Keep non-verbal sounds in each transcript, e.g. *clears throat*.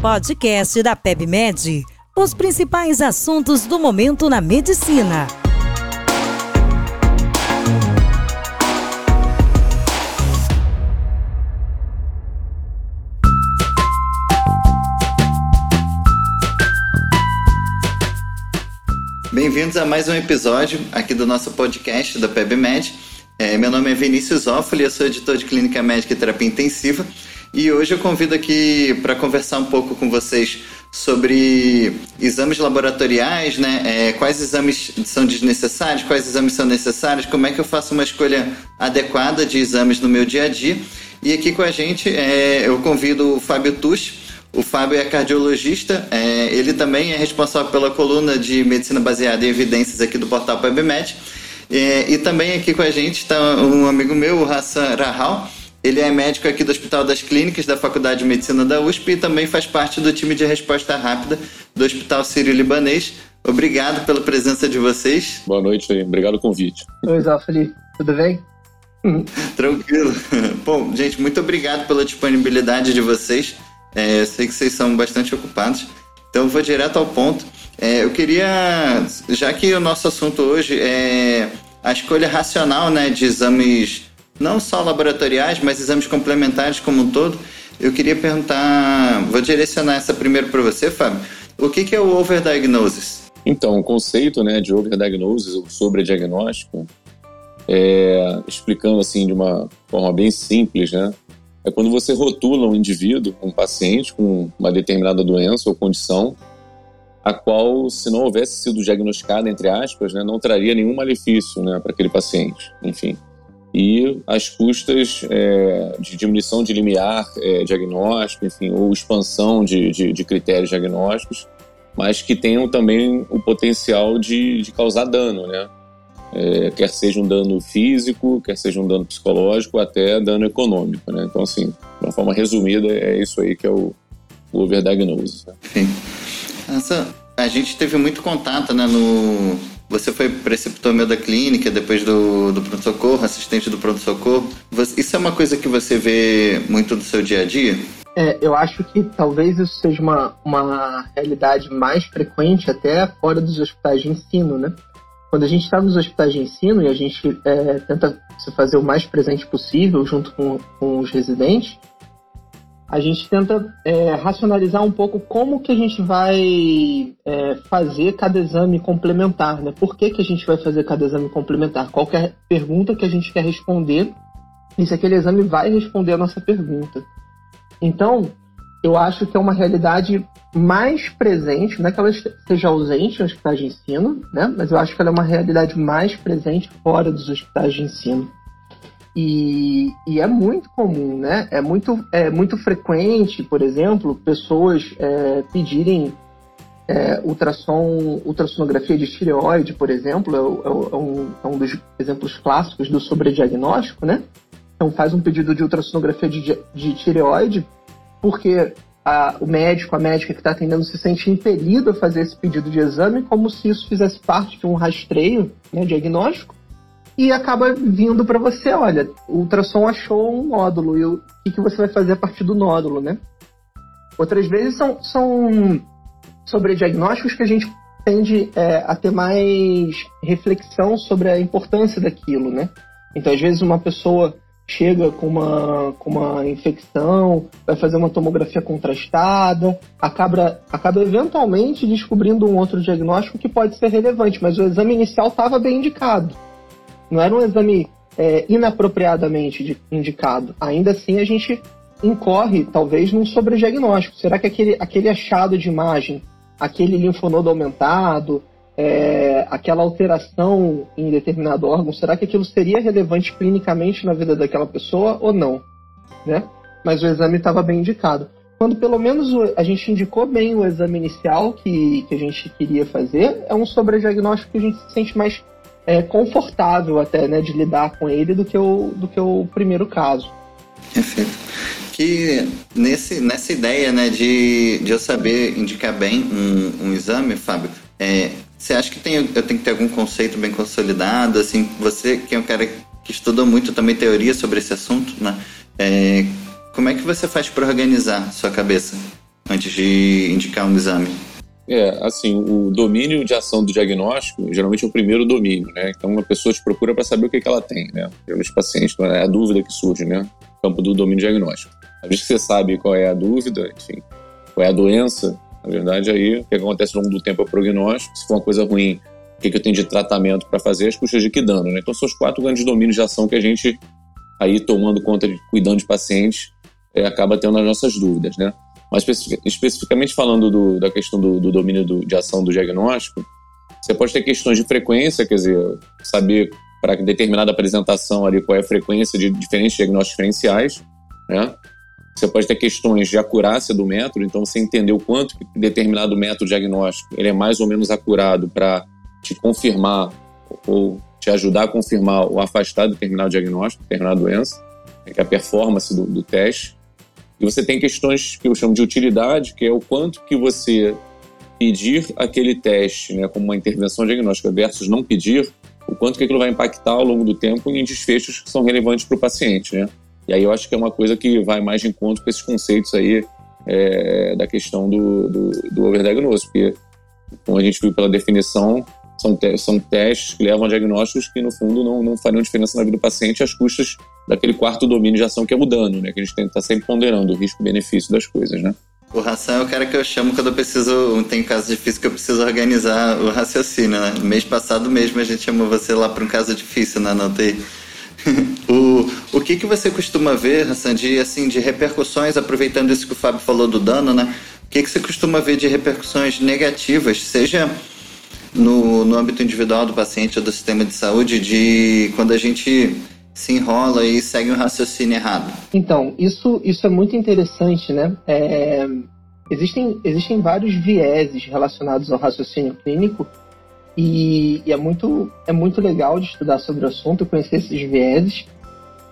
Podcast da PebMed. Os principais assuntos do momento na medicina. Bem-vindos a mais um episódio aqui do nosso podcast da PebMed. É, meu nome é Vinícius Offoli, eu sou editor de Clínica Médica e Terapia Intensiva e hoje eu convido aqui para conversar um pouco com vocês sobre exames laboratoriais, né? É, quais exames são desnecessários, quais exames são necessários, como é que eu faço uma escolha adequada de exames no meu dia a dia. E aqui com a gente é, eu convido o Fábio Tusch. O Fábio é cardiologista, é, ele também é responsável pela coluna de medicina baseada em evidências aqui do portal PubMed. É, e também aqui com a gente está um amigo meu, o Hassan Rahal. Ele é médico aqui do Hospital das Clínicas da Faculdade de Medicina da USP e também faz parte do time de resposta rápida do Hospital Sírio-Libanês. Obrigado pela presença de vocês. Boa noite, obrigado pelo convite. Oi, Zafali, tudo bem? *laughs* Tranquilo. *laughs* Bom, gente, muito obrigado pela disponibilidade de vocês. É, eu sei que vocês são bastante ocupados, então eu vou direto ao ponto. É, eu queria, já que o nosso assunto hoje é a escolha racional né, de exames, não só laboratoriais, mas exames complementares como um todo, eu queria perguntar, vou direcionar essa primeiro para você, Fábio. O que, que é o overdiagnosis? Então, o conceito né, de overdiagnosis, ou sobrediagnóstico, é, explicando assim de uma forma bem simples, né, é quando você rotula um indivíduo, um paciente com uma determinada doença ou condição, a qual, se não houvesse sido diagnosticada, entre aspas, né, não traria nenhum malefício né, para aquele paciente, enfim. E as custas é, de diminuição de limiar é, diagnóstico, enfim, ou expansão de, de, de, critérios diagnósticos, mas que tenham também o potencial de, de causar dano, né? É, quer seja um dano físico, quer seja um dano psicológico, até dano econômico, né? Então, assim, de uma forma resumida, é isso aí que é o, o overdiagnose. Né? Sim. Essa, a gente teve muito contato, né, no... Você foi preceptor da clínica, depois do, do pronto-socorro, assistente do pronto-socorro. Isso é uma coisa que você vê muito no seu dia a dia? É, eu acho que talvez isso seja uma, uma realidade mais frequente até fora dos hospitais de ensino, né? Quando a gente está nos hospitais de ensino e a gente é, tenta se fazer o mais presente possível junto com, com os residentes, a gente tenta é, racionalizar um pouco como que a gente vai é, fazer cada exame complementar, né? Por que, que a gente vai fazer cada exame complementar? Qual é a pergunta que a gente quer responder e se aquele exame vai responder a nossa pergunta. Então, eu acho que é uma realidade mais presente, não é que ela esteja ausente nos hospitais de ensino, né? Mas eu acho que ela é uma realidade mais presente fora dos hospitais de ensino. E, e, é muito comum, né? É muito, é muito frequente, por exemplo, pessoas é, pedirem é, ultrassom, ultrassonografia de tireoide, por exemplo, é, é, é, um, é, um, dos exemplos clássicos do sobrediagnóstico, né? Então faz um pedido de ultrassonografia de, de tireoide porque a, o médico, a médica que está atendendo se sente impelido a fazer esse pedido de exame como se isso fizesse parte de um rastreio né, diagnóstico e acaba vindo para você, olha, o ultrassom achou um nódulo e o que, que você vai fazer a partir do nódulo, né? Outras vezes são, são sobre diagnósticos que a gente tende é, a ter mais reflexão sobre a importância daquilo, né? Então, às vezes, uma pessoa chega com uma, com uma infecção, vai fazer uma tomografia contrastada, acaba, acaba eventualmente descobrindo um outro diagnóstico que pode ser relevante, mas o exame inicial estava bem indicado. Não era um exame é, inapropriadamente indicado. Ainda assim, a gente incorre, talvez, num sobrediagnóstico. Será que aquele, aquele achado de imagem, aquele linfonodo aumentado, é, aquela alteração em determinado órgão, será que aquilo seria relevante clinicamente na vida daquela pessoa ou não? Né? Mas o exame estava bem indicado. Quando pelo menos a gente indicou bem o exame inicial que, que a gente queria fazer, é um sobrediagnóstico que a gente se sente mais é, confortável até, né, de lidar com ele do que o, do que o primeiro caso. Perfeito. Que nesse, nessa ideia, né, de, de eu saber indicar bem um, um exame, Fábio, é, você acha que tem, eu tenho que ter algum conceito bem consolidado? Assim, você que é um cara que estudou muito também teoria sobre esse assunto, né? É, como é que você faz para organizar sua cabeça? antes de indicar um exame? É, assim, o domínio de ação do diagnóstico geralmente é o primeiro domínio, né? Então a pessoa te procura para saber o que, que ela tem, né? Geralmente pacientes, é a dúvida que surge, né? No campo do domínio diagnóstico. Às vezes você sabe qual é a dúvida, enfim, qual é a doença, na verdade aí o que acontece ao longo do tempo é o prognóstico, se for uma coisa ruim, o que, que eu tenho de tratamento para fazer, as custas de que dano, né? Então são os quatro grandes domínios de ação que a gente aí tomando conta de cuidando de pacientes é, acaba tendo as nossas dúvidas, né? Mas especificamente falando do, da questão do, do domínio do, de ação do diagnóstico, você pode ter questões de frequência, quer dizer, saber para determinada apresentação ali qual é a frequência de diferentes diagnósticos diferenciais, né? Você pode ter questões de acurácia do método, então você entender o quanto determinado método diagnóstico ele é mais ou menos acurado para te confirmar ou te ajudar a confirmar ou afastar determinado diagnóstico, determinada doença, né, que é a performance do, do teste. E você tem questões que eu chamo de utilidade, que é o quanto que você pedir aquele teste né, como uma intervenção diagnóstica versus não pedir, o quanto que aquilo vai impactar ao longo do tempo em desfechos que são relevantes para o paciente, né? E aí eu acho que é uma coisa que vai mais de encontro com esses conceitos aí é, da questão do, do, do porque, como a gente viu pela definição, são, te são testes que levam a diagnósticos que, no fundo, não, não fariam diferença na vida do paciente às custas daquele quarto domínio de ação que é o dano, né? Que a gente tem que estar tá sempre ponderando o risco-benefício das coisas, né? O ração é o cara que eu chamo quando eu preciso. Tem caso difícil que eu preciso organizar o raciocínio, né? Mês passado mesmo a gente chamou você lá para um caso difícil né, na UTI. *laughs* o, o que, que você costuma ver, Hassan, de, assim, de repercussões, aproveitando isso que o Fábio falou do dano, né? O que, que você costuma ver de repercussões negativas, seja no, no âmbito individual do paciente ou do sistema de saúde de quando a gente se enrola e segue um raciocínio errado? Então, isso, isso é muito interessante, né? É, existem, existem vários vieses relacionados ao raciocínio clínico e, e, é, muito, é muito legal de estudar sobre o assunto, conhecer esses vieses.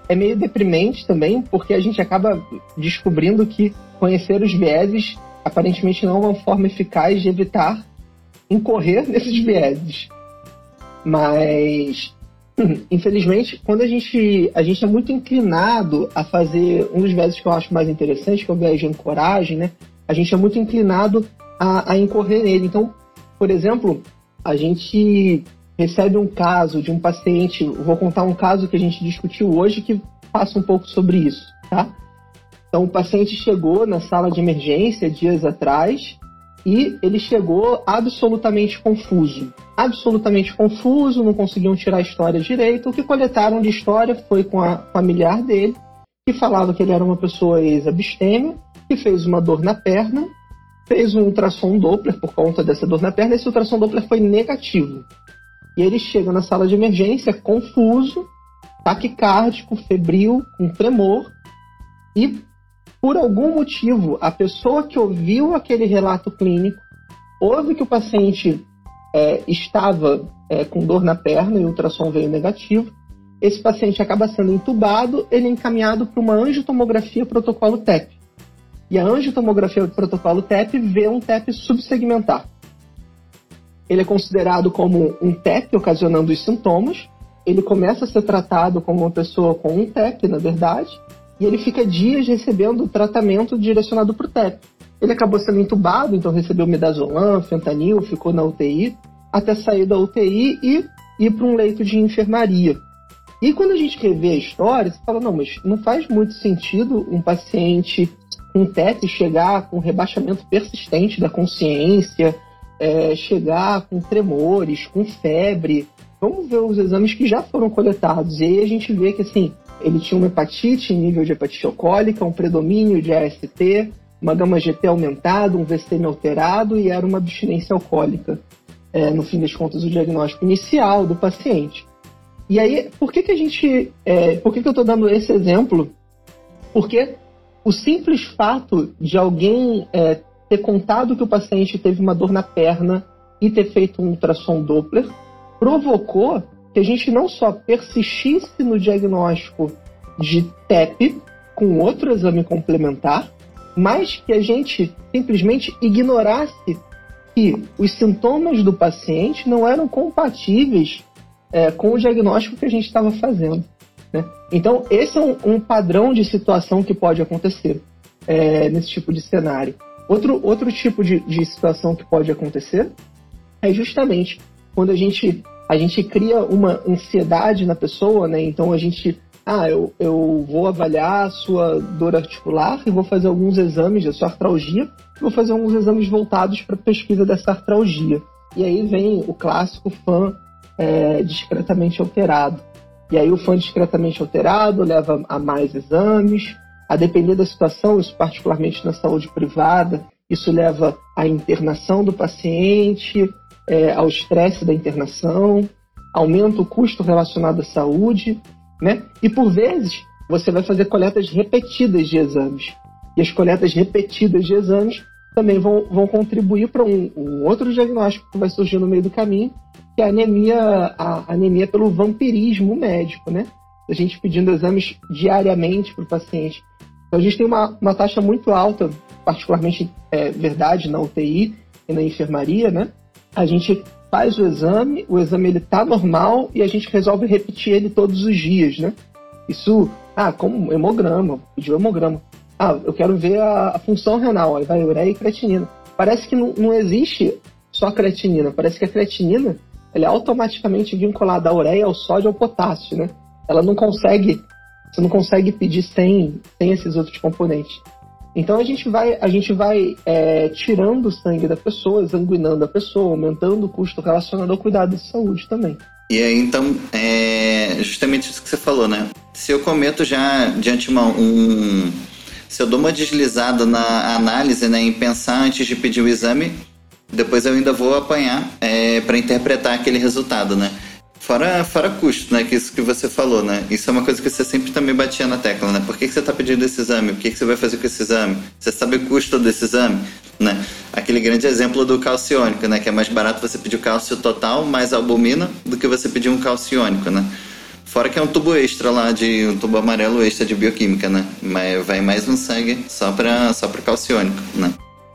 É meio deprimente também, porque a gente acaba descobrindo que conhecer os vieses aparentemente não é uma forma eficaz de evitar incorrer *laughs* nesses vieses. Mas, *clears throat* infelizmente, quando a gente, a gente é muito inclinado a fazer um dos vieses que eu acho mais interessante, que é o viés de ancoragem, né? A gente é muito inclinado a, a incorrer nele. Então, por exemplo, a gente recebe um caso de um paciente, vou contar um caso que a gente discutiu hoje que passa um pouco sobre isso, tá? Então, o paciente chegou na sala de emergência dias atrás e ele chegou absolutamente confuso. Absolutamente confuso, não conseguiam tirar a história direito. O que coletaram de história foi com a familiar dele, que falava que ele era uma pessoa ex-abstêmia, que fez uma dor na perna, fez um ultrassom Doppler por conta dessa dor na perna, esse ultrassom Doppler foi negativo. E ele chega na sala de emergência confuso, taquicárdico, febril, com tremor, e por algum motivo, a pessoa que ouviu aquele relato clínico ouve que o paciente é, estava é, com dor na perna e o ultrassom veio negativo. Esse paciente acaba sendo entubado, ele é encaminhado para uma angiotomografia protocolo TEP. E a angiotomografia protocolo TEP vê um TEP subsegmentar. Ele é considerado como um TEP ocasionando os sintomas. Ele começa a ser tratado como uma pessoa com um TEP, na verdade, e ele fica dias recebendo tratamento direcionado para o TEP. Ele acabou sendo entubado, então recebeu midazolam, fentanil, ficou na UTI, até sair da UTI e ir para um leito de enfermaria. E quando a gente revê a história, você fala, não, mas não faz muito sentido um paciente com TEP chegar com rebaixamento persistente da consciência, é, chegar com tremores, com febre. Vamos ver os exames que já foram coletados. E aí a gente vê que, assim, ele tinha uma hepatite nível de hepatite alcoólica, um predomínio de AST, uma gama GT aumentada, um VCM alterado e era uma abstinência alcoólica. É, no fim das contas, o diagnóstico inicial do paciente. E aí, por que, que a gente. É, por que, que eu estou dando esse exemplo? Porque o simples fato de alguém é, ter contado que o paciente teve uma dor na perna e ter feito um ultrassom Doppler provocou que a gente não só persistisse no diagnóstico de TEP com outro exame complementar, mas que a gente simplesmente ignorasse que os sintomas do paciente não eram compatíveis é, com o diagnóstico que a gente estava fazendo. Né? Então, esse é um, um, padrão de situação que pode acontecer é, nesse tipo de cenário. Outro, outro tipo de, de situação que pode acontecer é justamente quando a gente, a gente cria uma ansiedade na pessoa, né? Então a gente, ah, eu, eu vou avaliar a sua dor articular e vou fazer alguns exames da sua artralgia, vou fazer alguns exames voltados para pesquisa dessa artralgia. E aí vem o clássico fã é, discretamente alterado. E aí o fã discretamente alterado leva a mais exames, a depender da situação, isso particularmente na saúde privada, isso leva à internação do paciente, é, ao estresse da internação, aumenta o custo relacionado à saúde, né? E por vezes você vai fazer coletas repetidas de exames. E as coletas repetidas de exames também vão, vão contribuir para um, um, outro diagnóstico que vai surgir no meio do caminho, que é a anemia, a anemia pelo vampirismo médico, né? A gente pedindo exames diariamente para o paciente. Então a gente tem uma, uma taxa muito alta, particularmente é verdade na UTI e na enfermaria, né? A gente faz o exame, o exame ele tá normal e a gente resolve repetir ele todos os dias, né? Isso, ah, como hemograma, pediu hemograma. Ah, eu quero ver a, a função renal, aí vai ureia e creatinina. Parece que não, não existe só creatinina, parece que a creatinina ela é automaticamente vinculada à ureia, ao sódio, ao potássio, né? Ela não consegue você não consegue pedir sem, sem esses outros componentes. Então a gente vai, a gente vai é, tirando sangue da pessoa, exanguinando a pessoa, aumentando o custo relacionado ao cuidado de saúde também. E aí, então, é justamente isso que você falou, né? Se eu cometo já de antemão um. Se eu dou uma deslizada na análise, né, em pensar antes de pedir o exame, depois eu ainda vou apanhar é, para interpretar aquele resultado, né? Fora, fora custo, né? Que isso que você falou, né? Isso é uma coisa que você sempre também batia na tecla, né? Por que, que você está pedindo esse exame? O que, que você vai fazer com esse exame? Você sabe o custo desse exame? Né? Aquele grande exemplo do calciônico, né? Que é mais barato você pedir o cálcio total mais albumina do que você pedir um calciônico, né? Fora que é um tubo extra lá, de um tubo amarelo extra de bioquímica, né? Mas vai mais um sangue só para só calciônico, né?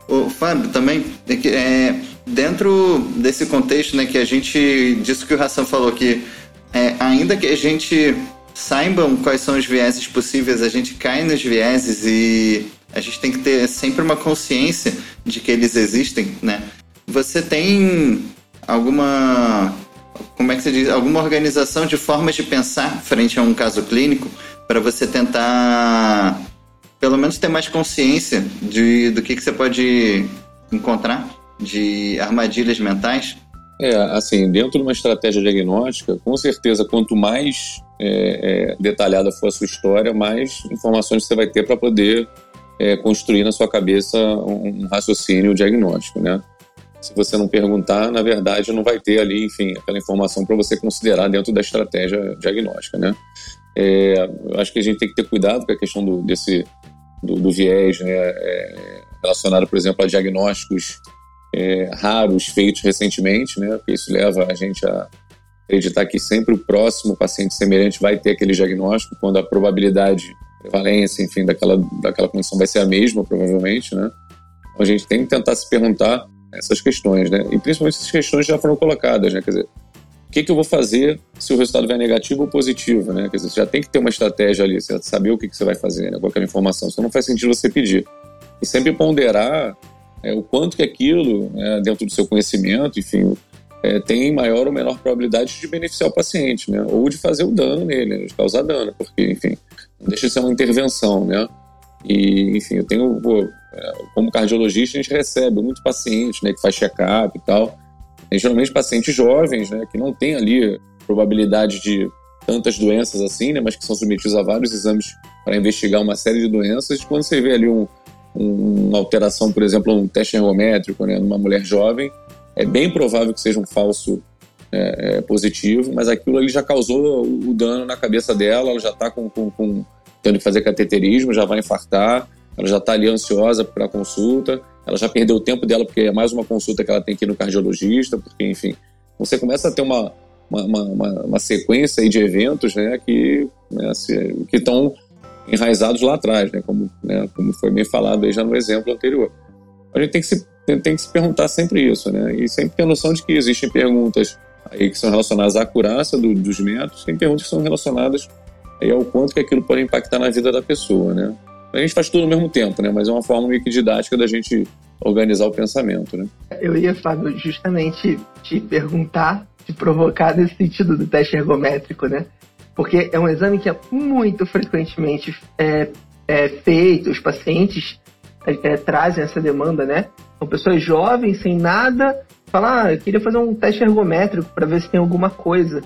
O Fábio também é, é dentro desse contexto, né, que a gente disso que o Hassan falou que é, ainda que a gente saibam quais são os vieses possíveis, a gente cai nos vieses e a gente tem que ter sempre uma consciência de que eles existem, né? Você tem alguma como é que se diz, alguma organização de formas de pensar frente a um caso clínico para você tentar pelo menos ter mais consciência de, do que, que você pode encontrar de armadilhas mentais? É, assim, dentro de uma estratégia diagnóstica, com certeza, quanto mais é, é, detalhada for a sua história, mais informações você vai ter para poder é, construir na sua cabeça um, um raciocínio diagnóstico, né? Se você não perguntar, na verdade, não vai ter ali, enfim, aquela informação para você considerar dentro da estratégia diagnóstica, né? É, acho que a gente tem que ter cuidado com a questão do, desse, do, do viés né, é, relacionado, por exemplo, a diagnósticos é, raros feitos recentemente, né? Porque isso leva a gente a acreditar que sempre o próximo paciente semelhante vai ter aquele diagnóstico, quando a probabilidade, prevalência, enfim, daquela, daquela condição vai ser a mesma, provavelmente, né? Então a gente tem que tentar se perguntar essas questões, né? E principalmente essas questões já foram colocadas, né? Quer dizer, o que, que eu vou fazer se o resultado vier negativo ou positivo, né? Quer dizer, você já tem que ter uma estratégia ali, você saber o que, que você vai fazer, né? Com aquela informação, senão não faz sentido você pedir. E sempre ponderar é, o quanto que aquilo, né, dentro do seu conhecimento, enfim, é, tem maior ou menor probabilidade de beneficiar o paciente, né? Ou de fazer o dano nele, né, de causar dano, porque, enfim, deixa de ser uma intervenção, né? E, enfim, eu tenho, pô, é, como cardiologista, a gente recebe muito paciente, né, que faz check-up e tal. E, geralmente pacientes jovens, né, que não tem ali probabilidade de tantas doenças assim, né, mas que são submetidos a vários exames para investigar uma série de doenças. Quando você vê ali um, uma alteração, por exemplo, um teste ergométrico né, numa mulher jovem, é bem provável que seja um falso é, é, positivo, mas aquilo ali já causou o dano na cabeça dela, ela já está com, com, com, tendo que fazer cateterismo, já vai infartar, ela já está ali ansiosa para a consulta, ela já perdeu o tempo dela porque é mais uma consulta que ela tem que ir no cardiologista, porque, enfim, você começa a ter uma, uma, uma, uma sequência de eventos né, que né, estão enraizados lá atrás, né? Como, né? Como foi bem falado aí já no exemplo anterior. A gente tem que se, tem, que se perguntar sempre isso, né? E sempre ter a noção de que existem perguntas aí que são relacionadas à acurácia do, dos métodos, tem perguntas que são relacionadas aí ao quanto que aquilo pode impactar na vida da pessoa, né? A gente faz tudo ao mesmo tempo, né? Mas é uma forma meio que didática da gente organizar o pensamento, né? Eu ia, Fábio, justamente te perguntar, te provocar nesse sentido do teste ergométrico, né? Porque é um exame que é muito frequentemente é, é feito, os pacientes é, é trazem essa demanda, né? São pessoas jovens, sem nada, falam, ah, eu queria fazer um teste ergométrico para ver se tem alguma coisa.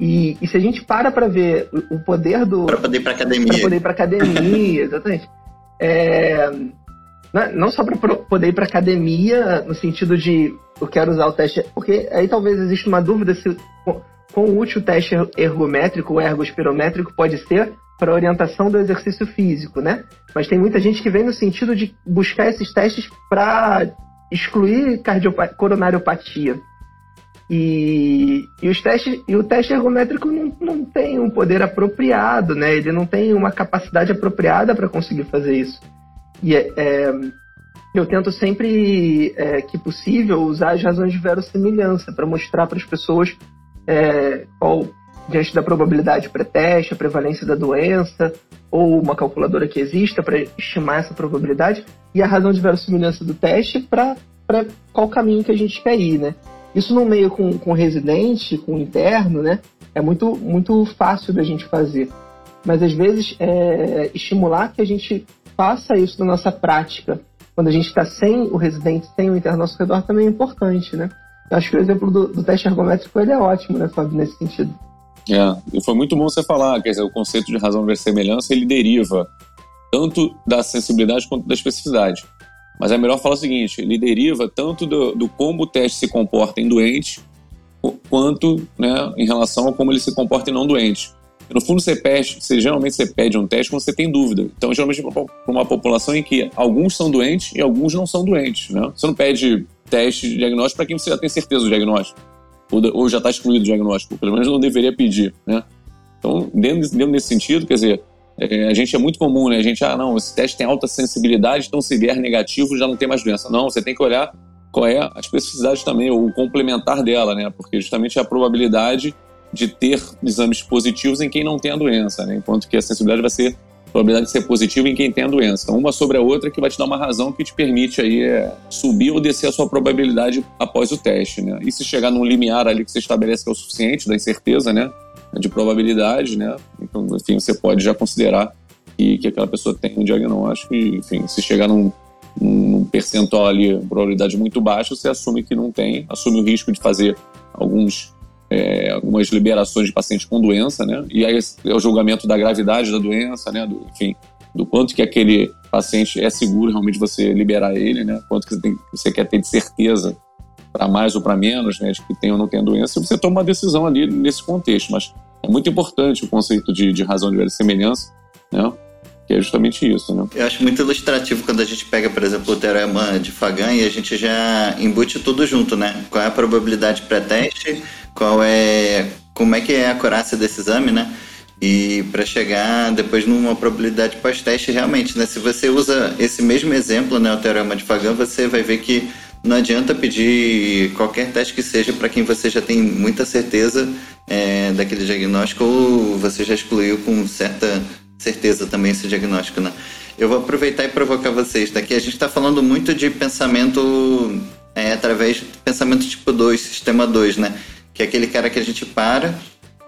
E, e se a gente para para ver o poder do. Para poder ir para academia. Para poder ir para academia, *laughs* exatamente. É, é, não só para poder ir para academia, no sentido de eu quero usar o teste. Porque aí talvez exista uma dúvida se quão útil o teste ergométrico ou ergospirométrico pode ser para orientação do exercício físico, né? Mas tem muita gente que vem no sentido de buscar esses testes para excluir coronariopatia. E, e, os testes, e o teste ergométrico não, não tem um poder apropriado, né? Ele não tem uma capacidade apropriada para conseguir fazer isso. E é, é, eu tento sempre é, que possível usar as razões de verossimilhança para mostrar para as pessoas é, qual, diante da probabilidade pré-teste, a prevalência da doença, ou uma calculadora que exista para estimar essa probabilidade, e a razão de verossimilhança do teste para qual caminho que a gente quer ir, né? Isso no meio com, com residente, com interno, né? É muito, muito fácil da gente fazer. Mas às vezes é, estimular que a gente faça isso na nossa prática, quando a gente está sem o residente, sem o interno ao nosso redor, também é importante, né? Acho que o exemplo do, do teste ergométrico ele é ótimo, né, Fábio, nesse sentido. É, e foi muito bom você falar, quer dizer, o conceito de razão de semelhança, ele deriva tanto da sensibilidade quanto da especificidade. Mas é melhor falar o seguinte: ele deriva tanto do, do como o teste se comporta em doente, quanto né, em relação a como ele se comporta em não doente. No fundo, você pede, você, geralmente você pede um teste quando você tem dúvida. Então, geralmente, para uma população em que alguns são doentes e alguns não são doentes. Né? Você não pede teste de diagnóstico para quem você já tem certeza do diagnóstico, ou, ou já está excluído o diagnóstico. Pelo menos não deveria pedir. Né? Então, dentro, dentro desse sentido, quer dizer, é, a gente é muito comum, né? A gente, ah, não, esse teste tem alta sensibilidade, então se vier negativo já não tem mais doença. Não, você tem que olhar qual é a especificidade também, ou o complementar dela, né? Porque justamente é a probabilidade de ter exames positivos em quem não tem a doença, né? Enquanto que a sensibilidade vai ser probabilidade de ser positiva em quem tem a doença. Então, uma sobre a outra que vai te dar uma razão que te permite aí é, subir ou descer a sua probabilidade após o teste, né? E se chegar num limiar ali que você estabelece que é o suficiente da incerteza, né? de probabilidade, né? Então, enfim, você pode já considerar que, que aquela pessoa tem um diagnóstico e, enfim, se chegar num, num percentual ali, probabilidade muito baixa, você assume que não tem, assume o risco de fazer alguns é, algumas liberações de pacientes com doença, né? E aí é o julgamento da gravidade da doença, né? Do, enfim, do quanto que aquele paciente é seguro realmente você liberar ele, né? Quanto que você, tem, você quer ter de certeza para mais ou para menos, né, de que tem ou não tem a doença, você toma uma decisão ali nesse contexto. Mas é muito importante o conceito de, de razão de semelhança, né? Que é justamente isso, né? Eu acho muito ilustrativo quando a gente pega, por exemplo, o teorema de Fagan e a gente já embute tudo junto, né? Qual é a probabilidade pré-teste, qual é... como é que é a acurácia desse exame, né? E para chegar depois numa probabilidade pós-teste, realmente, né? Se você usa esse mesmo exemplo, né, o teorema de Fagan, você vai ver que não adianta pedir qualquer teste que seja para quem você já tem muita certeza é, daquele diagnóstico ou você já excluiu com certa certeza também esse diagnóstico, né? Eu vou aproveitar e provocar vocês. Daqui a gente está falando muito de pensamento é, através de pensamento tipo 2, sistema 2, né? Que é aquele cara que a gente para,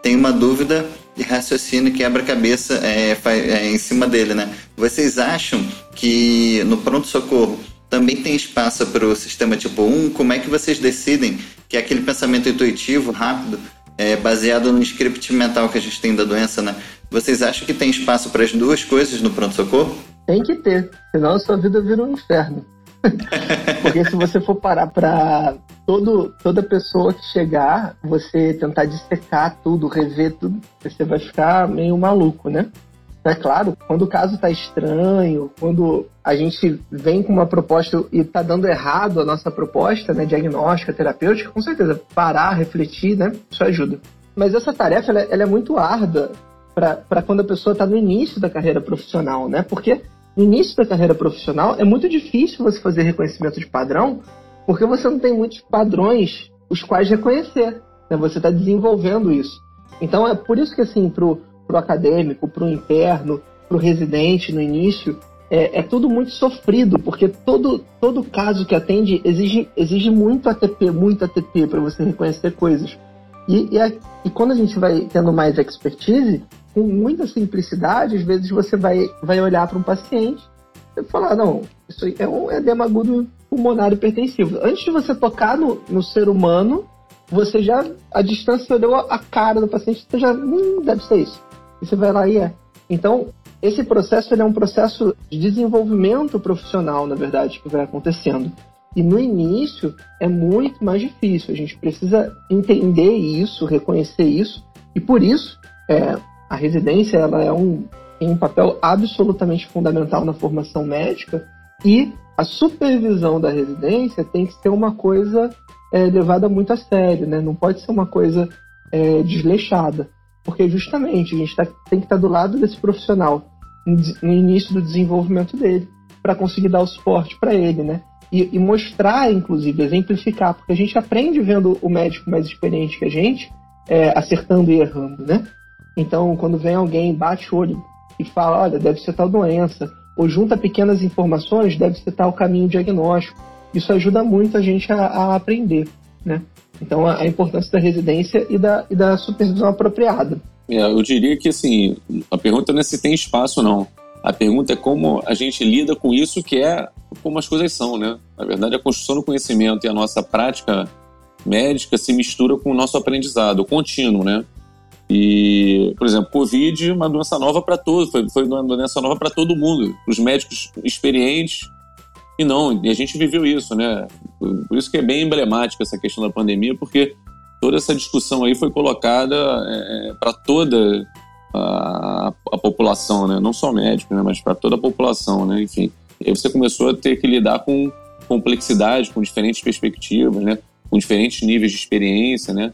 tem uma dúvida e raciocina quebra a cabeça é, é, em cima dele, né? Vocês acham que no pronto-socorro também tem espaço para o sistema tipo 1? Como é que vocês decidem que é aquele pensamento intuitivo, rápido, é, baseado no script mental que a gente tem da doença, né? Vocês acham que tem espaço para as duas coisas no pronto-socorro? Tem que ter, senão a sua vida vira um inferno. *laughs* Porque se você for parar para toda pessoa que chegar, você tentar dissecar tudo, rever tudo, você vai ficar meio maluco, né? É claro, quando o caso está estranho, quando a gente vem com uma proposta e está dando errado a nossa proposta, né, diagnóstica, terapêutica, com certeza, parar, refletir, né, isso ajuda. Mas essa tarefa, ela, ela é muito árdua para quando a pessoa está no início da carreira profissional, né, porque no início da carreira profissional é muito difícil você fazer reconhecimento de padrão, porque você não tem muitos padrões os quais reconhecer, né, você está desenvolvendo isso. Então é por isso que, assim, pro para o acadêmico, para o interno, para o residente no início, é, é, tudo muito sofrido, porque todo, todo caso que atende exige, exige muito ATP, muito ATP para você reconhecer coisas. E, e, a, e, quando a gente vai tendo mais expertise, com muita simplicidade, às vezes você vai, vai olhar para um paciente e falar, não, isso é um edema agudo pulmonar hipertensivo. Antes de você tocar no, no ser humano, você já, a distância olhou a cara do paciente, você já, hum, deve ser isso. E você vai lá e é. Então, esse processo é um processo de desenvolvimento profissional, na verdade, que vai acontecendo. E no início é muito mais difícil. A gente precisa entender isso, reconhecer isso. E por isso, é, a residência ela é um, tem um papel absolutamente fundamental na formação médica. E a supervisão da residência tem que ser uma coisa é, levada muito a sério, né? Não pode ser uma coisa é, desleixada. Porque justamente a gente tá, tem que estar tá do lado desse profissional no início do desenvolvimento dele, para conseguir dar o suporte para ele, né? E, e, mostrar, inclusive, exemplificar, porque a gente aprende vendo o médico mais experiente que a gente, é, acertando e errando, né? Então, quando vem alguém, bate o olho e fala, olha, deve ser tal doença, ou junta pequenas informações, deve ser tal caminho diagnóstico. Isso ajuda muito a gente a, a aprender, né? Então, a, a, importância da residência e da, e da supervisão apropriada. É, eu diria que, assim, a pergunta não é se tem espaço, não. A pergunta é como a gente lida com isso, que é como as coisas são, né? Na verdade, a construção do conhecimento e a nossa prática médica se mistura com o nosso aprendizado contínuo, né? E, por exemplo, Covid, uma doença nova para todos, foi, foi uma doença nova para todo mundo, os médicos experientes e não, e a gente viveu isso, né? Por isso que é bem emblemática essa questão da pandemia, porque toda essa discussão aí foi colocada é, é para toda a, a, população, né? Não só médicos, né? Mas para toda a população, né? Enfim, aí você começou a ter que lidar com complexidade, com diferentes perspectivas, né? Com diferentes níveis de experiência, né?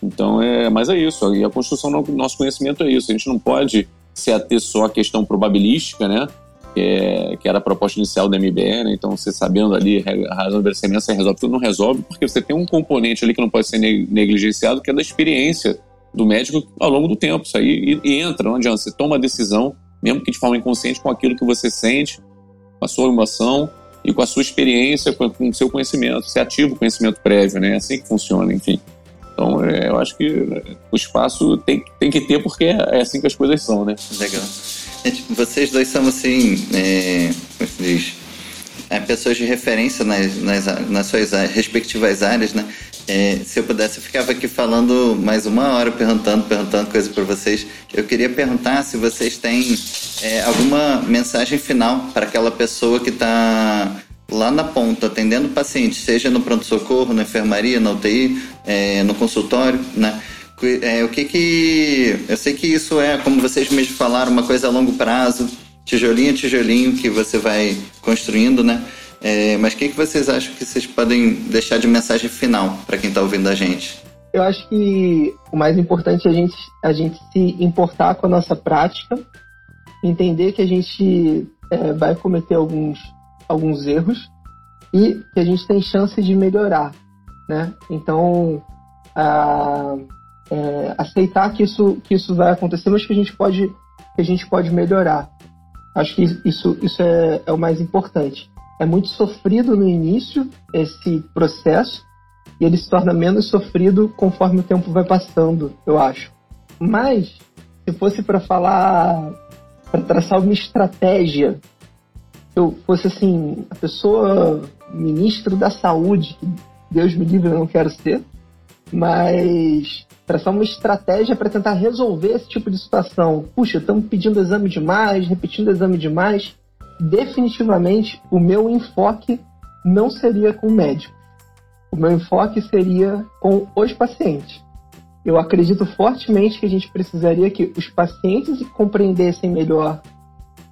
Então é, mas é isso. E a construção do nosso conhecimento é isso. A gente não pode se ater só à questão probabilística, né? Que, é, que era a proposta inicial da MBE, né? Então, você sabendo ali a razão da semelhança resolve tudo, não resolve, porque você tem um componente ali que não pode ser negligenciado, que é da experiência do médico ao longo do tempo. Isso aí e, e entra, não adianta. Você toma a decisão, mesmo que de forma inconsciente, com aquilo que você sente, com a sua emoção e com a sua experiência, com, com o seu conhecimento. Você ativa o conhecimento prévio, né? É assim que funciona, enfim. Então, é, eu acho que o espaço tem, tem que ter, porque é assim que as coisas são, né? Legal. Gente, vocês dois são assim, é, como se diz, é, pessoas de referência nas, nas, nas suas respectivas áreas, né? É, se eu pudesse, eu ficava aqui falando mais uma hora, perguntando, perguntando coisas para vocês. Eu queria perguntar se vocês têm é, alguma mensagem final para aquela pessoa que está lá na ponta, atendendo o paciente, seja no pronto-socorro, na enfermaria, na UTI, é, no consultório, né? É, o que que. Eu sei que isso é, como vocês me falaram, uma coisa a longo prazo, tijolinho a tijolinho que você vai construindo, né? É, mas o que, que vocês acham que vocês podem deixar de mensagem final para quem está ouvindo a gente? Eu acho que o mais importante é a gente, a gente se importar com a nossa prática, entender que a gente é, vai cometer alguns, alguns erros e que a gente tem chance de melhorar, né? Então, a é, aceitar que isso, que isso vai acontecer, mas que a gente pode, que a gente pode melhorar. Acho que isso, isso é, é o mais importante. É muito sofrido no início esse processo e ele se torna menos sofrido conforme o tempo vai passando, eu acho. Mas, se fosse para falar, para traçar uma estratégia, eu fosse assim, a pessoa ministro da saúde, Deus me livre, eu não quero ser, mas traçar uma estratégia para tentar resolver esse tipo de situação. Puxa, estamos pedindo exame demais, repetindo exame demais. Definitivamente, o meu enfoque não seria com o médico. O meu enfoque seria com os pacientes. Eu acredito fortemente que a gente precisaria que os pacientes compreendessem melhor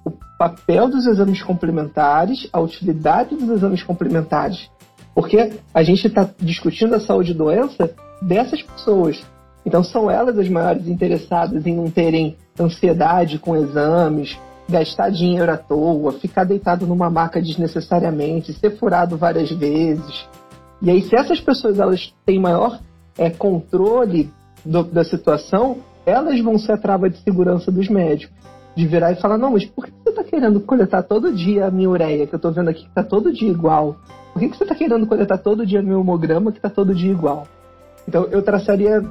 o papel dos exames complementares, a utilidade dos exames complementares, porque a gente está discutindo a saúde e doença dessas pessoas. Então são elas as maiores interessadas em não terem ansiedade com exames, gastar dinheiro à toa, ficar deitado numa maca desnecessariamente, ser furado várias vezes. E aí, se essas pessoas elas têm maior é, controle do, da situação, elas vão ser a trava de segurança dos médicos. de virar e falar, não, mas por que você está querendo coletar todo dia a minha ureia, que eu estou vendo aqui que está todo dia igual? Por que você está querendo coletar todo dia meu hemograma, que está todo dia igual? Então, eu traçaria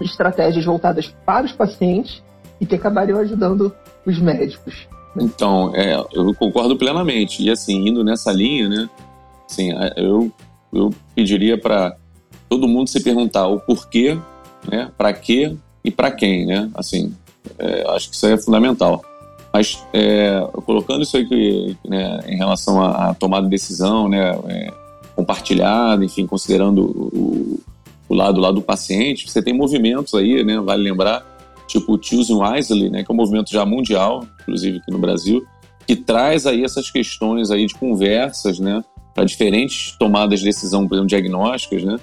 estratégias voltadas para os pacientes e que acabariam ajudando os médicos. Então, é, eu concordo plenamente. E assim, indo nessa linha, né? Assim, eu, eu pediria para todo mundo se perguntar o porquê, né? Para quê e para quem, né? Assim, é, acho que isso é fundamental. Mas é, colocando isso aí né, em relação à, tomada de decisão, né, é, compartilhada, enfim, considerando o, o, lado lá do paciente, você tem movimentos aí, né, vale lembrar, tipo o Choosing Wisely, né, que é um movimento já mundial, inclusive aqui no Brasil, que traz aí essas questões aí de conversas, né, para diferentes tomadas de decisão, por exemplo, diagnósticas, né,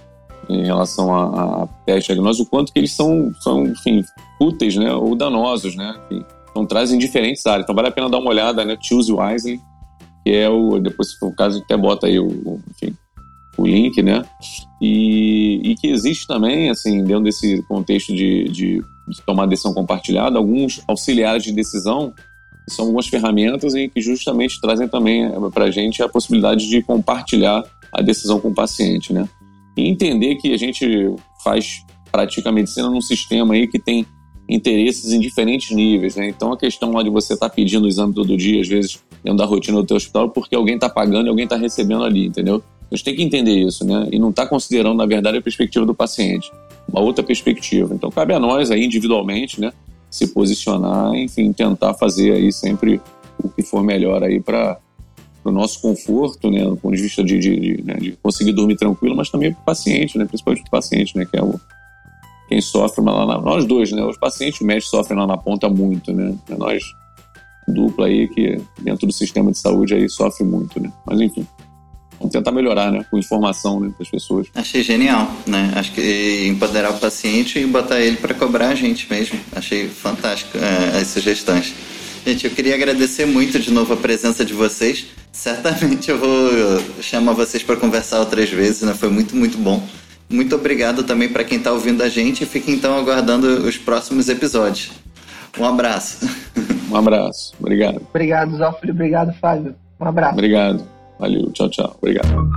em relação a, a teste diagnóstico, o quanto que eles são, são enfim, úteis, né, ou danosos, né, enfim, então trazem diferentes áreas. Então vale a pena dar uma olhada, né, Choose Wisely, que é o, depois se for o caso, até bota aí o, enfim, o link, né, e, e que existe também, assim, dentro desse contexto de, de, de tomar decisão compartilhada, alguns auxiliares de decisão são algumas ferramentas e que justamente trazem também eh, para a gente a possibilidade de compartilhar a decisão com o paciente, né? E entender que a gente faz, pratica a medicina num sistema aí que tem interesses em diferentes níveis, né? Então a questão lá de você estar tá pedindo o exame todo dia, às vezes dentro da rotina do teu hospital, porque alguém está pagando e alguém está recebendo ali, entendeu? A gente tem que entender isso, né? E não está considerando, na verdade, a perspectiva do paciente, uma outra perspectiva. Então cabe a nós aí individualmente, né? Se posicionar, enfim, tentar fazer aí sempre o que for melhor aí para o nosso conforto, né, do ponto de vista de, de, de, né, de conseguir dormir tranquilo, mas também para o paciente, né, principalmente para o paciente, né, que é o, quem sofre lá na, nós dois, né, os pacientes médicos sofrem lá na ponta muito, né, é nós dupla aí que dentro do sistema de saúde aí sofre muito, né, mas enfim. Vamos tentar melhorar, né? Com informação né, para as pessoas. Achei genial, né? Acho que empoderar o paciente e botar ele para cobrar a gente mesmo. Achei fantástico é, as sugestões. Gente, eu queria agradecer muito de novo a presença de vocês. Certamente eu vou chamar vocês para conversar outras vezes, né? Foi muito, muito bom. Muito obrigado também para quem está ouvindo a gente e fique então aguardando os próximos episódios. Um abraço. *laughs* Um abraço. Obrigado. Obrigado, Zófilo. Obrigado, Fábio. Um abraço. Obrigado. Valeu. Tchau, tchau. Obrigado.